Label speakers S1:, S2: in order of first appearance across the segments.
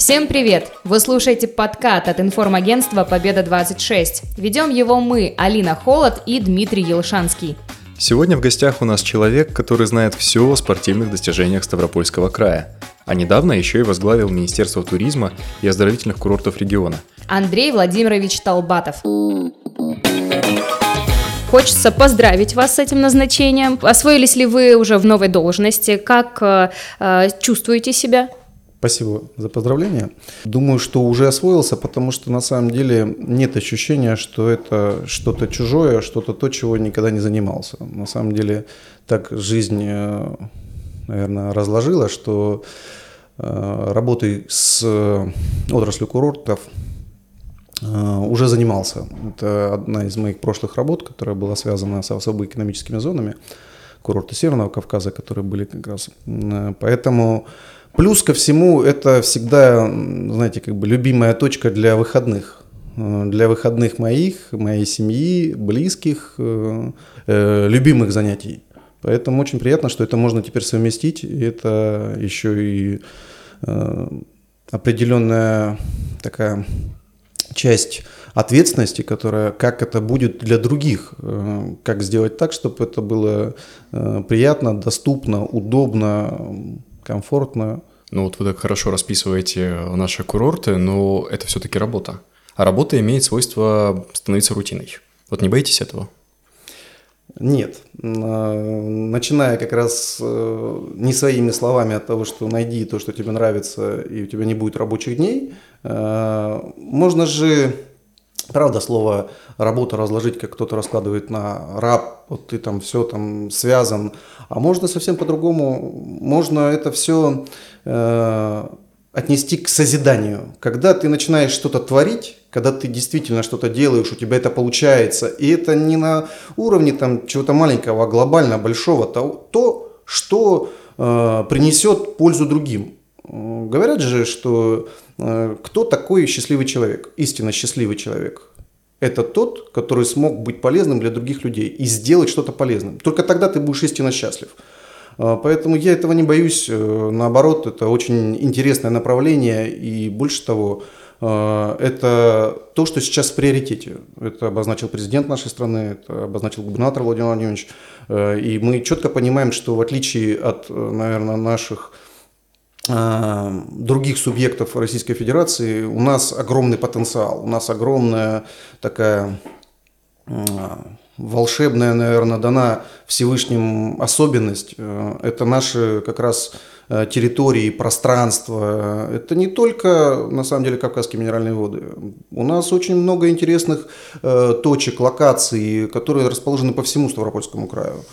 S1: Всем привет! Вы слушаете подкат от информагентства «Победа-26». Ведем его мы, Алина Холод и Дмитрий Елшанский.
S2: Сегодня в гостях у нас человек, который знает все о спортивных достижениях Ставропольского края. А недавно еще и возглавил Министерство туризма и оздоровительных курортов региона.
S1: Андрей Владимирович Толбатов. Хочется поздравить вас с этим назначением. Освоились ли вы уже в новой должности? Как э, э, чувствуете себя?
S3: Спасибо за поздравления. Думаю, что уже освоился, потому что на самом деле нет ощущения, что это что-то чужое, что-то то, чего никогда не занимался. На самом деле так жизнь, э, наверное, разложила, что работой с отраслью курортов Э, уже занимался. Это одна из моих прошлых работ, которая была связана с особо экономическими зонами курорта Северного Кавказа, которые были как раз. Э, поэтому плюс ко всему это всегда, знаете, как бы любимая точка для выходных. Э, для выходных моих, моей семьи, близких, любимых занятий. Поэтому очень приятно, что это можно теперь совместить. Это еще и определенная такая часть ответственности, которая, как это будет для других, э, как сделать так, чтобы это было э, приятно, доступно, удобно, комфортно.
S2: Ну вот вы так хорошо расписываете наши курорты, но это все-таки работа. А работа имеет свойство становиться рутиной. Вот не боитесь этого?
S3: Нет. Начиная как раз э, не своими словами от того, что найди то, что тебе нравится, и у тебя не будет рабочих дней, э, можно же, правда, слово работа разложить, как кто-то раскладывает на раб, вот ты там все там связан, а можно совсем по-другому, можно это все э, отнести к созиданию. Когда ты начинаешь что-то творить, когда ты действительно что-то делаешь, у тебя это получается, и это не на уровне там чего-то маленького, а глобально большого, то, то что э, принесет пользу другим. Говорят же, что э, кто такой счастливый человек, истинно счастливый человек? Это тот, который смог быть полезным для других людей и сделать что-то полезным. Только тогда ты будешь истинно счастлив. Э, поэтому я этого не боюсь. Э, наоборот, это очень интересное направление. И больше того, это то, что сейчас в приоритете. Это обозначил президент нашей страны, это обозначил губернатор Владимир Владимирович. И мы четко понимаем, что в отличие от, наверное, наших других субъектов Российской Федерации, у нас огромный потенциал, у нас огромная такая волшебная, наверное, дана Всевышним особенность. Это наши как раз Э, территории, пространства. Это не только, на самом деле, Кавказские минеральные воды. У нас очень много интересных э, точек, локаций, которые расположены по всему Ставропольскому краю.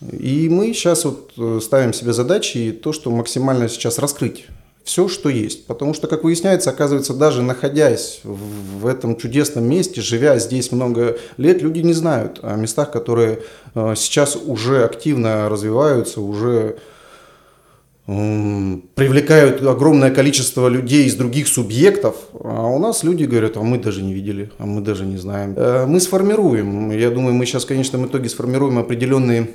S3: И мы сейчас вот э, ставим себе задачи и то, что максимально сейчас раскрыть все, что есть. Потому что, как выясняется, оказывается, даже находясь в этом чудесном месте, живя здесь много лет, люди не знают о местах, которые сейчас уже активно развиваются, уже привлекают огромное количество людей из других субъектов, а у нас люди говорят, а мы даже не видели, а мы даже не знаем. Э, мы сформируем, я думаю, мы сейчас в конечном итоге сформируем определенные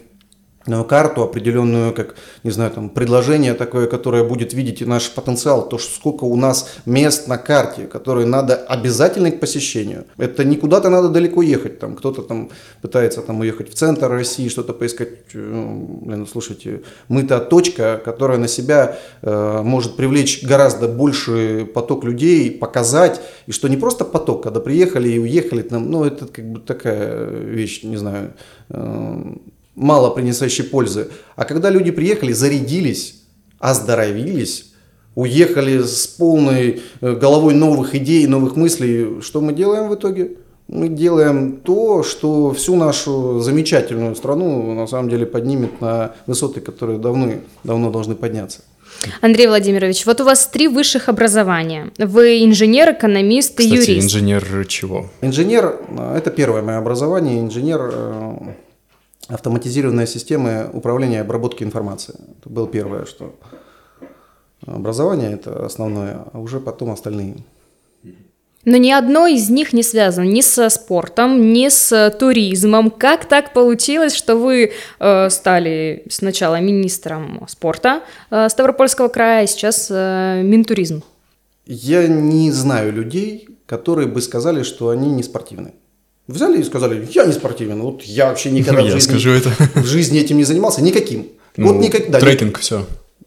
S3: карту определенную, как, не знаю, там, предложение такое, которое будет видеть наш потенциал, то, сколько у нас мест на карте, которые надо обязательно к посещению. Это не куда-то надо далеко ехать, там, кто-то там пытается там уехать в центр России, что-то поискать. Ну, блин, слушайте, мы та точка, которая на себя э, может привлечь гораздо больше поток людей, показать, и что не просто поток, когда приехали и уехали, там, ну, это как бы такая вещь, не знаю, э, мало принесущей пользы. А когда люди приехали, зарядились, оздоровились, уехали с полной э, головой новых идей, новых мыслей, что мы делаем в итоге? Мы делаем то, что всю нашу замечательную страну на самом деле поднимет на высоты, которые давно, давно должны подняться.
S1: Андрей Владимирович, вот у вас три высших образования. Вы инженер, экономист и
S2: Кстати,
S1: юрист.
S2: инженер чего?
S3: Инженер – это первое мое образование. Инженер э, автоматизированная система управления и обработки информации. Это было первое, что образование это основное, а уже потом остальные.
S1: Но ни одно из них не связано ни со спортом, ни с туризмом. Как так получилось, что вы э, стали сначала министром спорта э, Ставропольского края, а сейчас э, Минтуризм?
S3: я не знаю людей, которые бы сказали, что они не спортивны. Взяли и сказали, я не спортивен, вот я вообще никогда в
S2: Я
S3: жизни,
S2: скажу это.
S3: в жизни этим не занимался, никаким.
S2: Ну,
S3: вот никак, да,
S2: трекинг, все.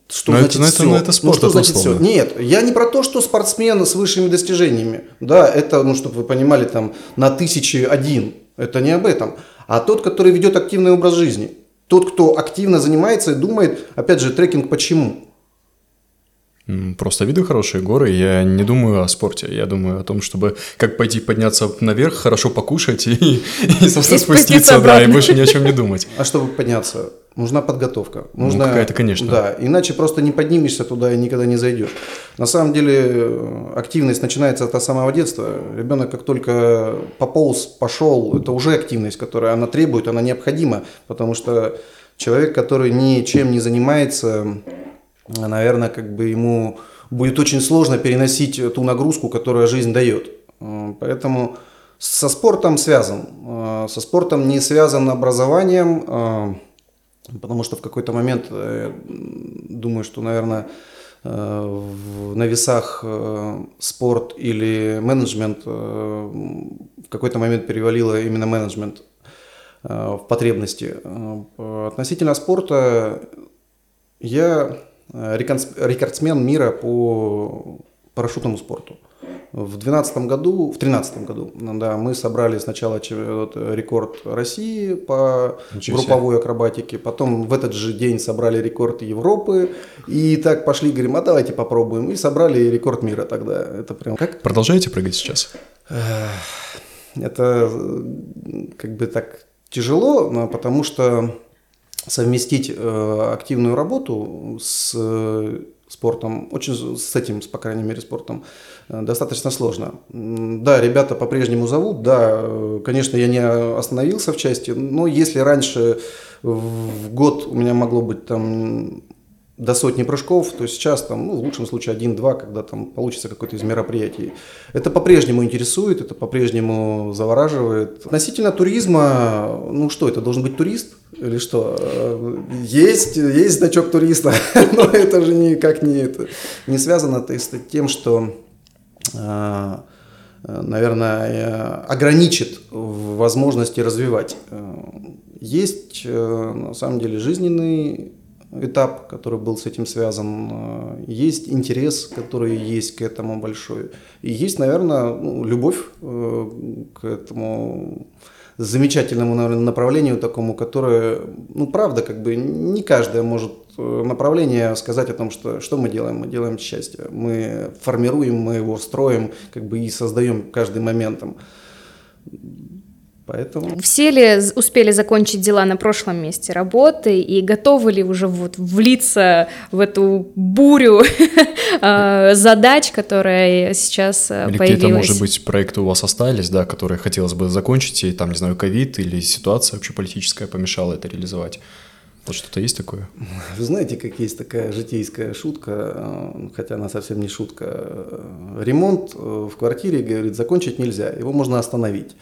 S3: что
S2: Но это-
S3: значит
S2: но это-
S3: все?
S2: ну, это спорт,
S3: ну, что
S2: одно
S3: значит
S2: слово.
S3: все? Нет, я не про то, что спортсмен с высшими достижениями. Да, это, ну, чтобы вы понимали, там, на тысячи один. Это не об этом. А тот, который ведет активный образ жизни. Тот, кто активно занимается и думает, опять же, трекинг почему?
S2: Просто виды хорошие, горы. Я не думаю о спорте. Я думаю о том, чтобы как пойти подняться наверх, хорошо покушать и, и, собственно,
S1: И спуститься
S2: спуститься, да, и
S1: обратно.
S2: больше ни о чем не думать.
S3: А чтобы подняться, нужна подготовка. Нужна,
S2: Ну, какая-то, конечно.
S3: Да, иначе просто не поднимешься туда и никогда не зайдешь. На самом деле э, активность начинается от самого детства. Ребенок как только пополз, пошел, это уже активность, которая она требует, она необходима, потому что человек, который ничем не занимается, наверное, как бы ему будет очень сложно переносить ту нагрузку, которую жизнь дает. Э, Поэтому со спортом связан. Э, Со спортом не связан образованием, э, потому что в какой-то момент, думаю, что, наверное, на весах спорт или менеджмент в какой-то момент перевалило именно менеджмент в потребности. Относительно спорта я рекордсмен мира по парашютному спорту. В 2012 году, в 2013 году, да, мы собрали сначала рекорд России по
S2: Ничего себе.
S3: групповой акробатике, потом в этот же день собрали рекорд Европы, и так пошли, говорим, а давайте попробуем, и собрали рекорд мира тогда. Это прям как
S2: Продолжаете прыгать сейчас?
S3: это э, как бы так тяжело, но потому что совместить э, активную работу с э, спортом, очень с этим, с, по крайней мере, спортом, э, достаточно сложно. Да, ребята по-прежнему зовут, да, конечно, я не остановился в части, но если раньше в год у меня могло быть там до сотни прыжков, то сейчас там, ну, в лучшем случае один-два, когда там получится какое-то из мероприятий. Это по-прежнему интересует, это по-прежнему завораживает. Относительно туризма, ну что, это должен быть турист или что? Э, Есть, есть значок туриста, но это же никак не, это, не связано то с тем, что э, наверное, ограничит возможности развивать. Э, Есть, на самом деле, жизненный этап, который был с этим связан, э, есть интерес, который есть к этому большой, и есть, наверное, ну, любовь э, к этому замечательному наверное, направлению такому, которое, ну, правда, как бы не каждое может э, направление сказать о том, что, что мы делаем. Мы делаем счастье. Мы формируем, мы его строим, как бы и создаем каждым моментом. Поэтому...
S1: Все ли успели закончить дела на прошлом месте работы и готовы ли уже вот влиться в эту бурю э, задач, которая сейчас э,
S2: Или какие-то,
S1: появилась?
S2: может быть, проекты у вас остались, да, которые хотелось бы закончить, и там, не знаю, ковид или ситуация общеполитическая помешала это реализовать? Вот что-то есть такое?
S3: Вы знаете, как есть такая житейская шутка, э, хотя она совсем не шутка. э, Ремонт э, в квартире, говорит, закончить нельзя, его можно остановить.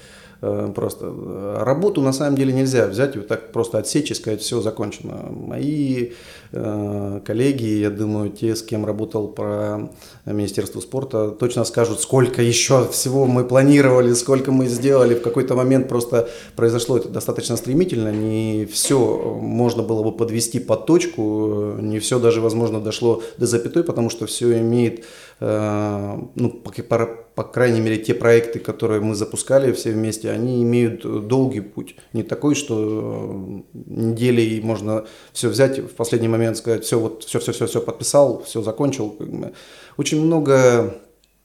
S3: Э, Просто э, работу на самом деле нельзя взять и вот так просто отсечь и сказать, все закончено. Мои э, коллеги, я думаю, те, с кем работал про Министерство спорта, точно скажут, сколько еще всего мы планировали, сколько мы сделали. В какой-то момент просто произошло это достаточно стремительно, не все можно было бы подвести под точку, не все даже, возможно, дошло до запятой, потому что все имеет, э, ну, по, крайней мере, те проекты, которые мы запускали все вместе, они имеют долгий путь. Не такой, что э, неделей можно все взять, в последний момент сказать, все, вот, все, все, все, все подписал, все закончил. Очень много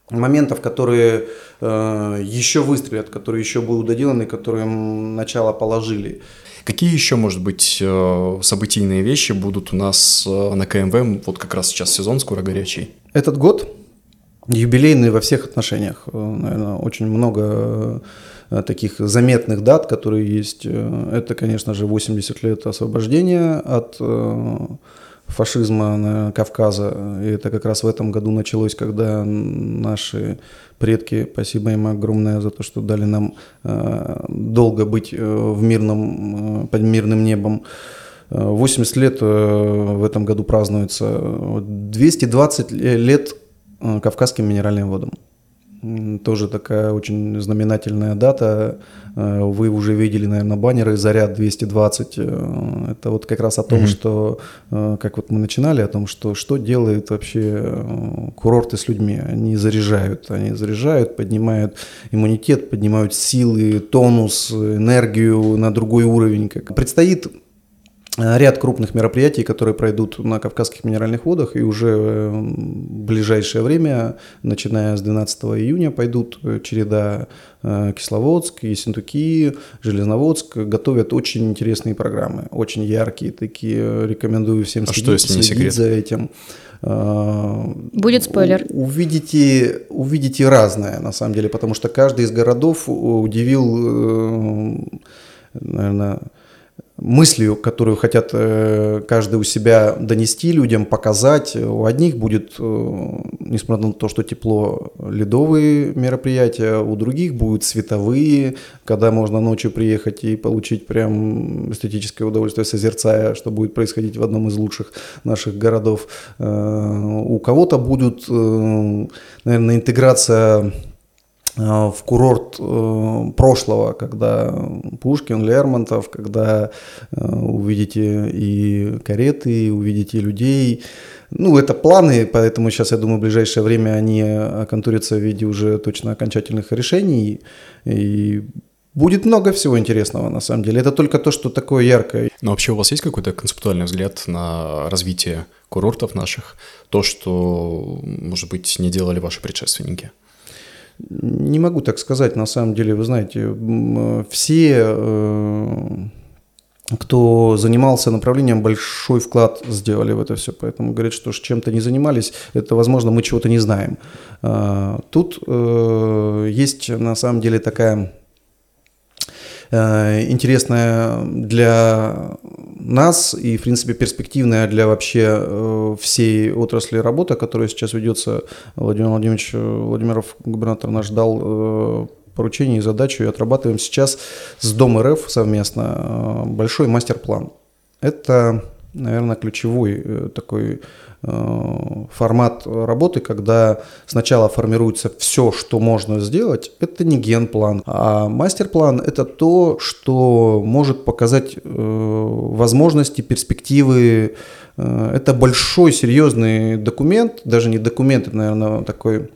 S3: моментов, которые э, еще выстрелят, которые еще будут доделаны, которые начало положили.
S2: Какие еще, может быть, э, событийные вещи будут у нас э, на КМВ? Вот как раз сейчас сезон скоро горячий.
S3: Этот год юбилейный во всех отношениях. Наверное, очень много э, таких заметных дат, которые есть. Э, Это, конечно же, 80 лет освобождения от э, фашизма на Кавказа. И это как раз в этом году началось, когда наши предки, спасибо им огромное за то, что дали нам э, долго быть э, в мирном, э, под мирным небом. Э, 80 лет э, в этом году празднуется. Вот 220 лет Кавказским минеральным водам. Тоже такая очень знаменательная дата. Э, вы уже видели, наверное, баннеры «Заряд 220». Э, это вот как раз о том, mm-hmm. что, э, как вот мы начинали, о том, что что делает вообще курорты с людьми. Они заряжают, они заряжают, поднимают иммунитет, поднимают силы, тонус, энергию на другой уровень. Предстоит ряд крупных мероприятий, которые пройдут на Кавказских минеральных водах, и уже в ближайшее время, начиная с 12 июня, пойдут э, череда э, Кисловодск, Ессентуки, Железноводск, готовят очень интересные программы, очень яркие такие, рекомендую всем
S2: а следить, что, если следить
S3: за этим.
S1: Будет спойлер.
S3: Увидите, увидите разное, на самом деле, потому что каждый из городов удивил, э, наверное, мыслью, которую хотят э, каждый у себя донести людям, показать. У одних будет, э, несмотря на то, что тепло, ледовые мероприятия, у других будут световые, когда можно ночью приехать и получить прям эстетическое удовольствие, созерцая, что будет происходить в одном из лучших наших городов. Э, у кого-то будет, наверное, интеграция в курорт э, прошлого, когда Пушкин, Лермонтов, когда э, увидите и кареты, и увидите людей. Ну, это планы, поэтому сейчас, я думаю, в ближайшее время они оконтурятся в виде уже точно окончательных решений. И Будет много всего интересного, на самом деле. Это только то, что такое яркое.
S2: Но вообще у вас есть какой-то концептуальный взгляд на развитие курортов наших? То, что, может быть, не делали ваши предшественники?
S3: Не могу так сказать, на самом деле, вы знаете, все, э, кто занимался направлением, большой вклад сделали в это все, поэтому говорят, что чем-то не занимались, это, возможно, мы чего-то не знаем. А, тут э, есть, на самом деле, такая Э, интересная для нас и, в принципе, перспективная для вообще э, всей отрасли работы, которая сейчас ведется. Владимир Владимирович Владимиров, губернатор наш, дал э, поручение и задачу, и отрабатываем сейчас с Дом РФ совместно большой мастер-план. Это, наверное, ключевой такой Э, формат работы, когда сначала формируется все, что можно сделать, это не генплан, а мастер-план – это то, что может показать э, возможности, перспективы. Э, это большой, серьезный документ, даже не документ, это, наверное, такой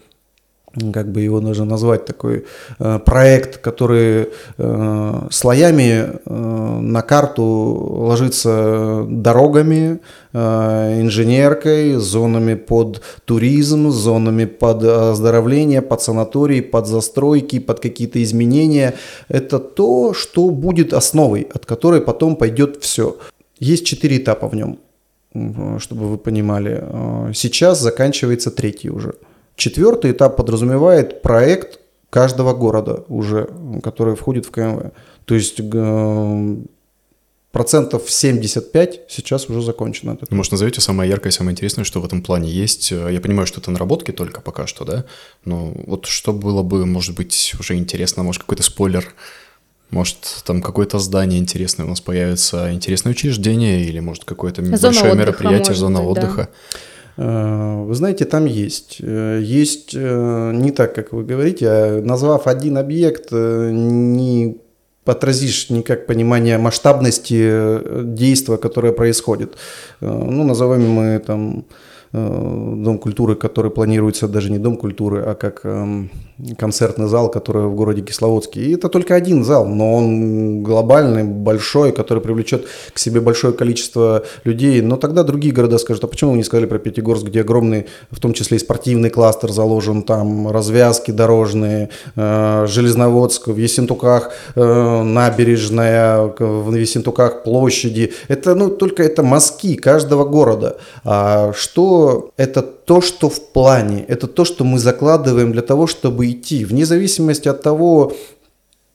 S3: как бы его нужно назвать, такой э, проект, который э, слоями э, на карту ложится дорогами, э, инженеркой, зонами под туризм, зонами под оздоровление, под санатории, под застройки, под какие-то изменения. Это то, что будет основой, от которой потом пойдет все. Есть четыре этапа в нем, чтобы вы понимали. Э, сейчас заканчивается третий уже. Четвертый этап подразумевает проект каждого города уже, который входит в КМВ. То есть процентов 75 сейчас уже закончено.
S2: Ну, может, назовете самое яркое, самое интересное, что в этом плане есть? Я понимаю, что это наработки только пока что, да? Но вот что было бы, может быть, уже интересно, может, какой-то спойлер, может, там какое-то здание интересное у нас появится, интересное учреждение или, может, какое-то зона большое отдыха, мероприятие, зона быть, отдыха. Да.
S3: Э, вы знаете, там есть. Э, есть э, не так, как вы говорите, а назвав один объект, не отразишь никак понимание масштабности действия, которое происходит. Ну, назовем мы там Дом культуры, который планируется даже не Дом культуры, а как эм, концертный зал, который в городе Кисловодске. И это только один зал, но он глобальный, большой, который привлечет к себе большое количество людей. Но тогда другие города скажут, а почему вы не сказали про Пятигорск, где огромный, в том числе и спортивный кластер заложен, там развязки дорожные, э, Железноводск, в Ессентуках э, набережная, в Ессентуках площади. Это, ну, только это мазки каждого города. А что это то, что в плане, это то, что мы закладываем для того, чтобы идти, вне зависимости от того,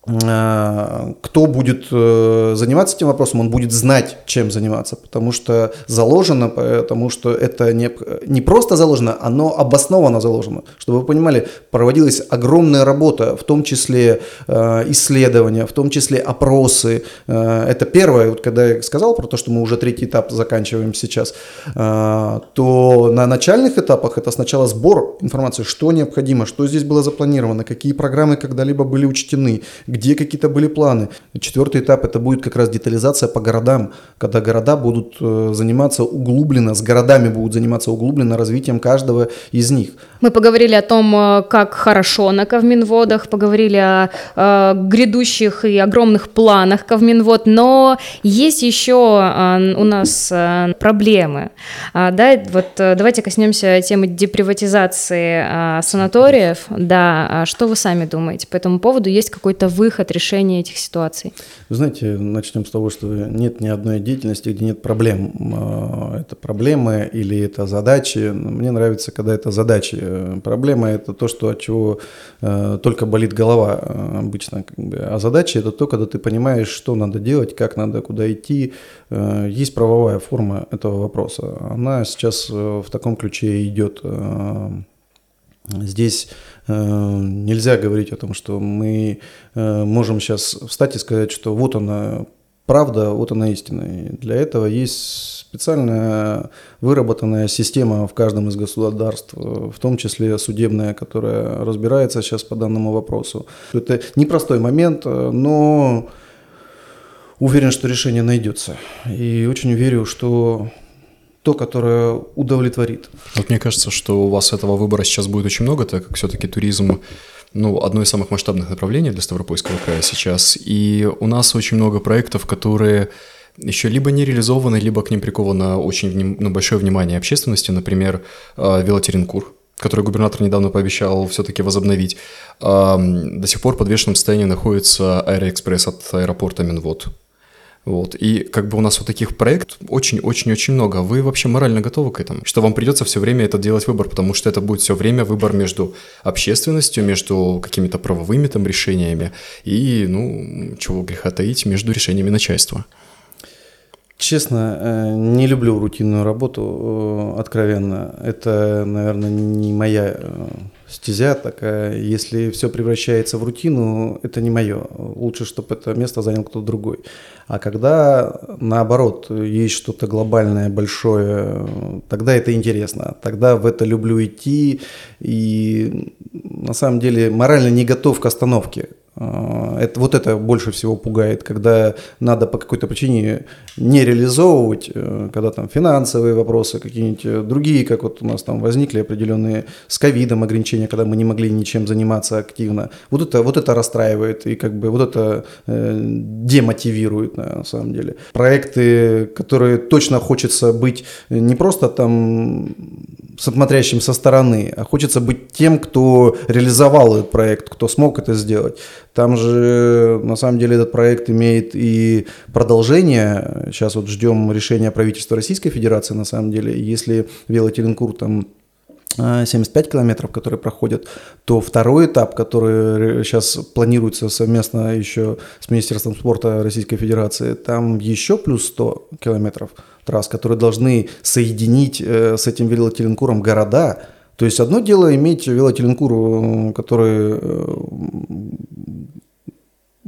S3: кто будет э, заниматься этим вопросом, он будет знать, чем заниматься, потому что заложено, потому что это не, не просто заложено, оно обоснованно заложено. Чтобы вы понимали, проводилась огромная работа, в том числе э, исследования, в том числе опросы. Э, это первое, вот когда я сказал про то, что мы уже третий этап заканчиваем сейчас, то на начальных этапах это сначала сбор информации, что необходимо, что здесь было запланировано, какие программы когда-либо были учтены, где какие-то были планы. Четвертый этап это будет как раз детализация по городам, когда города будут э, заниматься углубленно, с городами будут заниматься углубленно развитием каждого из них.
S1: Мы поговорили о том, э, как хорошо на Ковминводах, поговорили о, э, грядущих и огромных планах Ковминвод, но есть еще у нас проблемы. А, да, вот давайте коснемся темы деприватизации санаториев. Да, а что вы сами думаете по этому поводу? Есть какой-то вы выход, решение этих ситуаций?
S3: Вы знаете, начнем с того, что нет ни одной деятельности, где нет проблем. А, это проблемы или это задачи. Мне нравится, когда это задачи. Проблема – это то, что от чего э, только болит голова э, обычно. А задачи – это то, когда ты понимаешь, что надо делать, как надо, куда идти. Э, есть правовая форма этого вопроса. Она сейчас в таком ключе идет. Здесь Э, нельзя говорить о том, что мы э, можем сейчас встать и сказать, что вот она правда, вот она истина. И для этого есть специальная выработанная система в каждом из государств, в том числе судебная, которая разбирается сейчас по данному вопросу. Это непростой момент, но уверен, что решение найдется. И очень верю, что то, которое удовлетворит.
S2: Вот мне кажется, что у вас этого выбора сейчас будет очень много, так как все-таки туризм ну, одно из самых масштабных направлений для Ставропольского края сейчас. И у нас очень много проектов, которые еще либо не реализованы, либо к ним приковано очень вним... ну, большое внимание общественности. Например, э, велотеринкур, который губернатор недавно пообещал все-таки возобновить. До сих пор в подвешенном состоянии находится Аэроэкспресс от аэропорта Минвод. Вот. И как бы у нас вот таких проектов очень-очень-очень много. Вы вообще морально готовы к этому? Что вам придется все время это делать выбор, потому что это будет все время выбор между общественностью, между какими-то правовыми там решениями и, ну, чего греха таить, между решениями начальства.
S3: Честно, э, не люблю рутинную работу, э, откровенно. Это, наверное, не моя э, стезя такая. Если все превращается в рутину, это не мое. Лучше, чтобы это место занял кто-то другой. А когда, наоборот, есть что-то глобальное, большое, тогда это интересно. Тогда в это люблю идти. И на самом деле морально не готов к остановке. А, это, вот это больше всего пугает, когда надо по какой-то причине не реализовывать, э, когда там финансовые вопросы, какие-нибудь э, другие, как вот у нас там возникли определенные с ковидом ограничения, когда мы не могли ничем заниматься активно. Вот это, вот это расстраивает и как бы вот это э, демотивирует на самом деле. Проекты, которые точно хочется быть не просто там смотрящим со стороны, а хочется быть тем, кто реализовал этот проект, кто смог это сделать. Там же, на самом деле, этот проект имеет и продолжение. Сейчас вот ждем решения правительства Российской Федерации, на самом деле. Если велотеленкур там 75 а, километров, которые проходят, то второй этап, который сейчас планируется совместно еще с Министерством спорта Российской Федерации, там еще плюс 100 километров трасс, которые должны соединить э, с этим велотеленкуром города. То есть одно дело иметь велотеленкур, э, который э,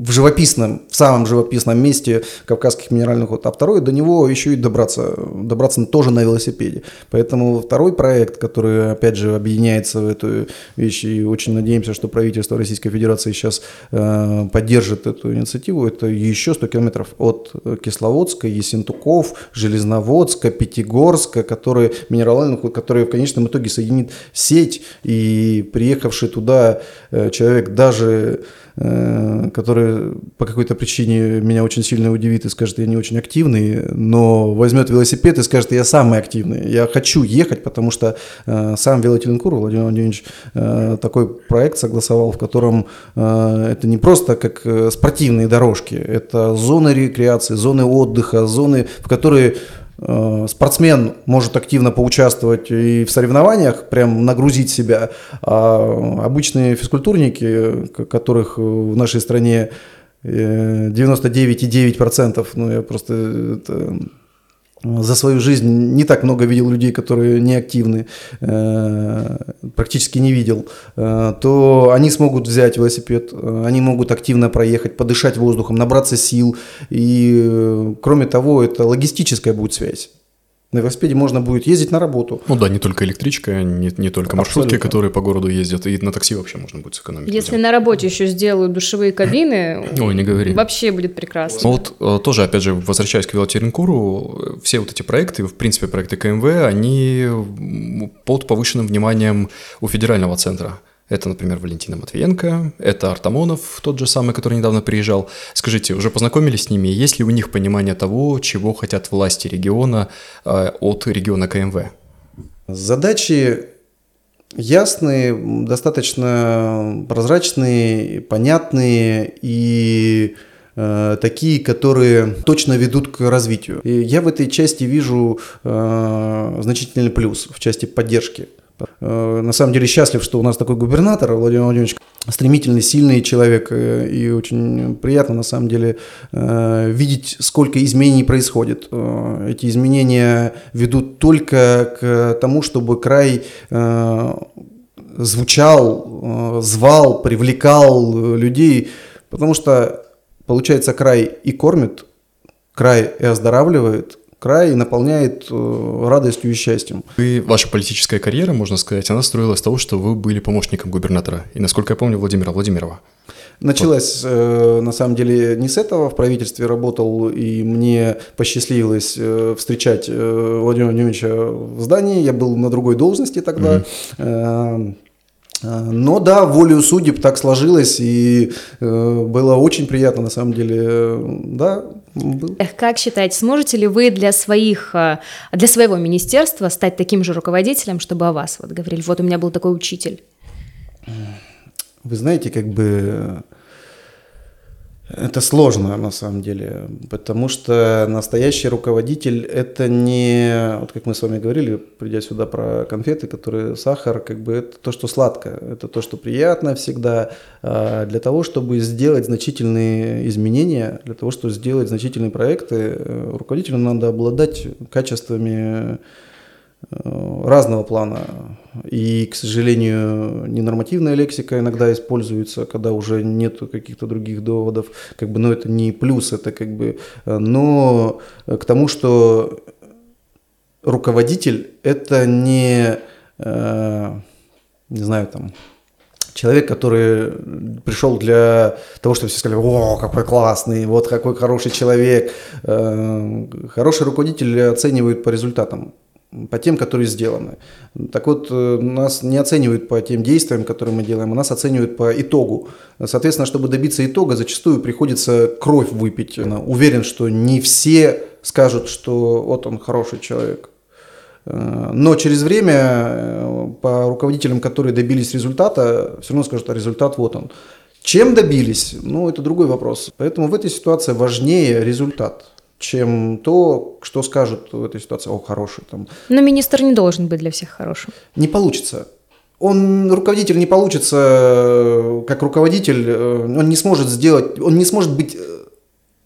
S3: в живописном, в самом живописном месте Кавказских минеральных вод, а второй до него еще и добраться, добраться тоже на велосипеде. Поэтому второй проект, который, опять же, объединяется в эту вещь, и очень надеемся, что правительство Российской Федерации сейчас э, поддержит эту инициативу, это еще 100 километров от Кисловодска, Есентуков, Железноводска, Пятигорска, которые минеральных вод, которые в конечном итоге соединит сеть, и приехавший туда э, человек даже Э, который по какой-то причине меня очень сильно удивит и скажет, я не очень активный, но возьмет велосипед и скажет, я самый активный, я хочу ехать, потому что э, сам велотеленкур Владимир Владимирович э, такой проект согласовал, в котором э, это не просто как э, спортивные дорожки, это зоны рекреации, зоны отдыха, зоны, в которые спортсмен может активно поучаствовать и в соревнованиях, прям нагрузить себя, а обычные физкультурники, которых в нашей стране 99,9%, ну я просто это, за свою жизнь не так много видел людей, которые неактивны, э, практически не видел, э, то они смогут взять велосипед, э, они могут активно проехать, подышать воздухом, набраться сил. И кроме того, это логистическая будет связь. На велосипеде можно будет ездить на работу.
S2: Ну да, не только электричка, не, не только маршрутки, Абсолютно. которые по городу ездят, и на такси вообще можно будет сэкономить.
S1: Если людям. на работе еще сделают душевые кабины,
S2: Ой, не говори.
S1: вообще будет прекрасно.
S2: Ну вот э, тоже, опять же, возвращаясь к велотеринкуру, все вот эти проекты, в принципе, проекты КМВ, они под повышенным вниманием у федерального центра. Это, например, Валентина Матвиенко, это Артамонов, тот же самый, который недавно приезжал. Скажите, уже познакомились с ними? Есть ли у них понимание того, чего хотят власти региона э, от региона КМВ?
S3: Задачи ясные, достаточно прозрачные, понятные и э, такие, которые точно ведут к развитию. И я в этой части вижу э, значительный плюс в части поддержки на самом деле счастлив, что у нас такой губернатор Владимир Владимирович стремительный, сильный человек, э, и очень приятно на самом деле э, видеть, сколько изменений происходит. Эти изменения ведут только к тому, чтобы край звучал, звал, привлекал людей, потому что, получается, край и кормит, край и оздоравливает, край наполняет э, радостью и счастьем.
S2: И ваша политическая карьера, можно сказать, она строилась с того, что вы были помощником губернатора. И, насколько я помню, Владимира Владимирова.
S3: Началась, э, на самом деле, не с этого. В правительстве работал, и мне посчастливилось э, встречать э, Владимира Владимировича в здании. Я был на другой должности тогда. Mm-hmm. Но да, волею судеб так сложилось, и было очень приятно, на самом деле, да,
S1: был. Как считаете, сможете ли вы для своих, э, для своего министерства стать таким же руководителем, чтобы о вас вот говорили, вот у меня был такой учитель?
S3: Вы знаете, как бы это сложно на самом деле, потому что настоящий руководитель это не, вот как мы с вами говорили, придя сюда про конфеты, которые сахар, как бы это то, что сладко, это то, что приятно всегда. А для того, чтобы сделать значительные изменения, для того, чтобы сделать значительные проекты, э, руководителю надо обладать качествами разного плана. И, к сожалению, ненормативная лексика иногда используется, когда уже нет каких-то других доводов. Как бы, но это не плюс, это как бы... Э, но к тому, что руководитель – это не, э, не знаю, там, человек, который пришел для того, чтобы все сказали, о, какой классный, вот какой хороший человек. Хороший руководитель оценивает по результатам по тем, которые сделаны. Так вот, э, нас не оценивают по тем действиям, которые мы делаем, а нас оценивают по итогу. Соответственно, чтобы добиться итога, зачастую приходится кровь выпить. Уверен, что не все скажут, что вот он хороший человек. Э, но через время э, по руководителям, которые добились результата, все равно скажут, а результат вот он. Чем добились? Ну, это другой вопрос. Поэтому в этой ситуации важнее результат чем то, что скажут в этой ситуации, о, хороший там.
S1: Но министр не должен быть для всех хорошим.
S3: Не получится. Он, руководитель не получится, э, как руководитель, э, он не сможет сделать, он не сможет быть э,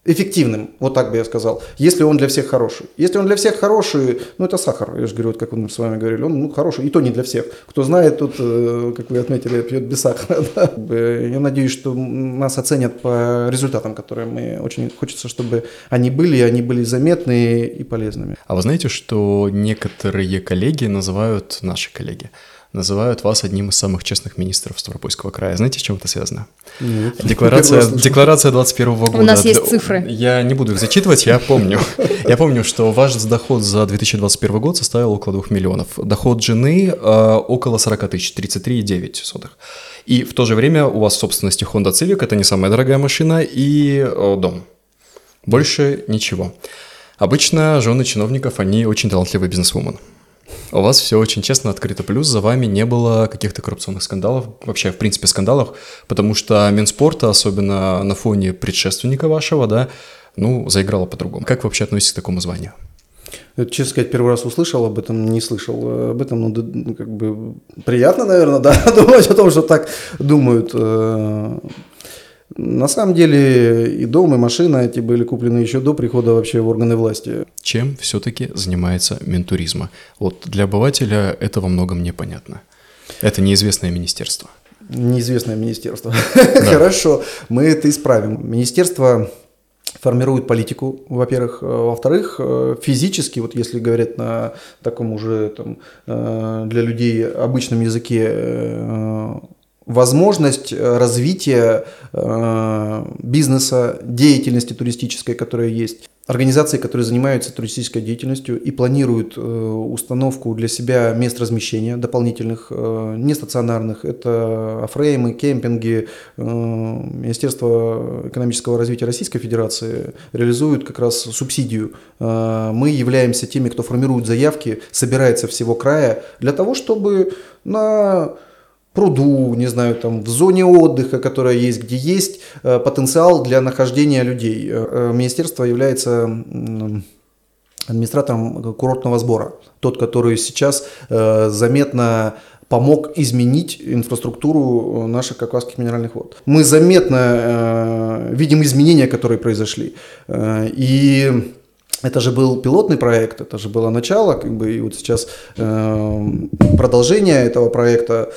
S3: эффективным, вот так бы я сказал, если он для всех хороший. Если он для всех хороший, ну это сахар, я же говорю, вот как мы с вами говорили, он ну, хороший, и то не для всех. Кто знает, тут, э, как вы отметили, пьет без сахара. Да? Я надеюсь, что нас оценят по результатам, которые мы очень хочется, чтобы они были, они были заметны и полезными.
S2: А вы знаете, что некоторые коллеги называют, наши коллеги, называют вас одним из самых честных министров Ставропольского края. Знаете, с чем это связано? Нет. Декларация, декларация 21 года. У
S1: нас есть цифры.
S2: Я не буду их зачитывать, я помню. Я помню, что ваш доход за 2021 год составил около 2 миллионов. Доход жены э, около 40 тысяч, 33,9. И в то же время у вас в собственности Honda Civic, это не самая дорогая машина, и э, дом. Больше ничего. Обычно жены чиновников, они очень талантливые бизнесвумен. У вас все очень честно, открыто. Плюс за вами не было каких-то коррупционных скандалов, вообще, в принципе, скандалов, потому что Минспорта, особенно на фоне предшественника вашего, да, ну, заиграла по-другому. Как вы вообще относитесь к такому званию?
S3: Честно сказать, первый раз услышал об этом, не слышал об этом, ну, ну как бы приятно, наверное, да, думать о том, что так думают. Э, На самом деле и дом, и машина эти были куплены еще до прихода вообще в органы власти.
S2: Чем все-таки занимается Ментуризма? Вот для обывателя это во многом непонятно. Это неизвестное министерство.
S3: Неизвестное министерство. Хорошо, мы это исправим. Министерство формирует политику, во-первых. Во-вторых, физически, вот если говорят на таком уже там, э, для людей обычном языке, э, возможность развития э, бизнеса, деятельности туристической, которая есть организации, которые занимаются туристической деятельностью и планируют э, установку для себя мест размещения дополнительных, э, нестационарных. Это офреймы, кемпинги. Э, Министерство экономического развития Российской Федерации реализует как раз субсидию. Э, мы являемся теми, кто формирует заявки, собирается всего края для того, чтобы на пруду, не знаю, там в зоне отдыха, которая есть, где есть э, потенциал для нахождения людей. Э, министерство является администратором курортного сбора, тот, который сейчас э, заметно помог изменить инфраструктуру наших кавказских минеральных вод. Мы заметно э, видим изменения, которые произошли. Э, и это же был пилотный проект, это же было начало, как бы, и вот сейчас э, продолжение этого проекта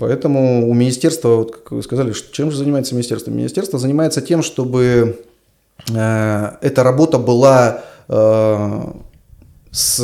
S3: Поэтому у министерства, вот как вы сказали, чем же занимается министерство? Министерство занимается тем, чтобы э, эта работа была э, с,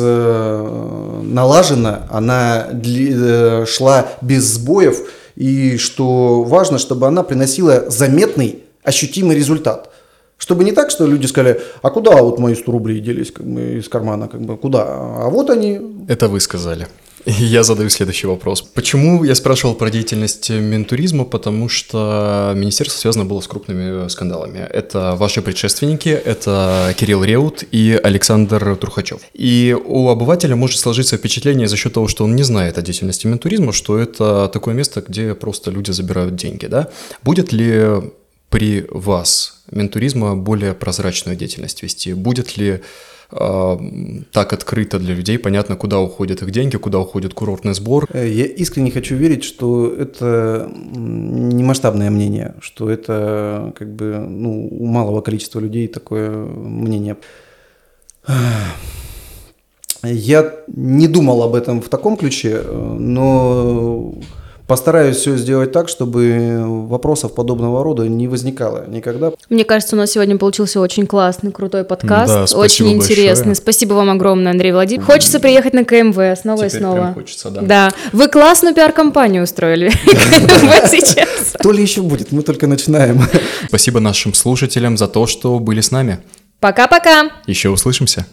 S3: налажена, она э, шла без сбоев, и что важно, чтобы она приносила заметный, ощутимый результат. Чтобы не так, что люди сказали, а куда вот мои 100 рублей делись как бы, из кармана, как бы, куда? А вот они.
S2: Это вы сказали. Я задаю следующий вопрос. Почему я спрашивал про деятельность ментуризма? Потому что министерство связано было с крупными э, скандалами. Это ваши предшественники, это Кирилл Реут и Александр Трухачев. И у обывателя может сложиться впечатление за счет того, что он не знает о деятельности ментуризма, что это такое место, где просто люди забирают деньги, да? Будет ли при вас ментуризма более прозрачную деятельность вести? Будет ли а, так открыто для людей, понятно, куда уходят их деньги, куда уходит курортный сбор.
S3: Э, я искренне хочу верить, что это не масштабное мнение, что это как бы ну, у малого количества людей такое мнение. Я не думал об этом в таком ключе, но Постараюсь все сделать так, чтобы вопросов подобного рода не возникало никогда.
S1: Мне кажется, у нас сегодня получился очень классный, крутой подкаст. Да, очень интересный. Большое. Спасибо вам огромное, Андрей Владимирович. Хочется приехать на КМВ снова Теперь и снова.
S2: хочется, да.
S1: Да. Вы классную пиар-компанию устроили
S3: сейчас. То ли еще будет, мы только начинаем.
S2: Спасибо нашим слушателям за то, что были с нами.
S1: Пока-пока.
S2: Еще услышимся.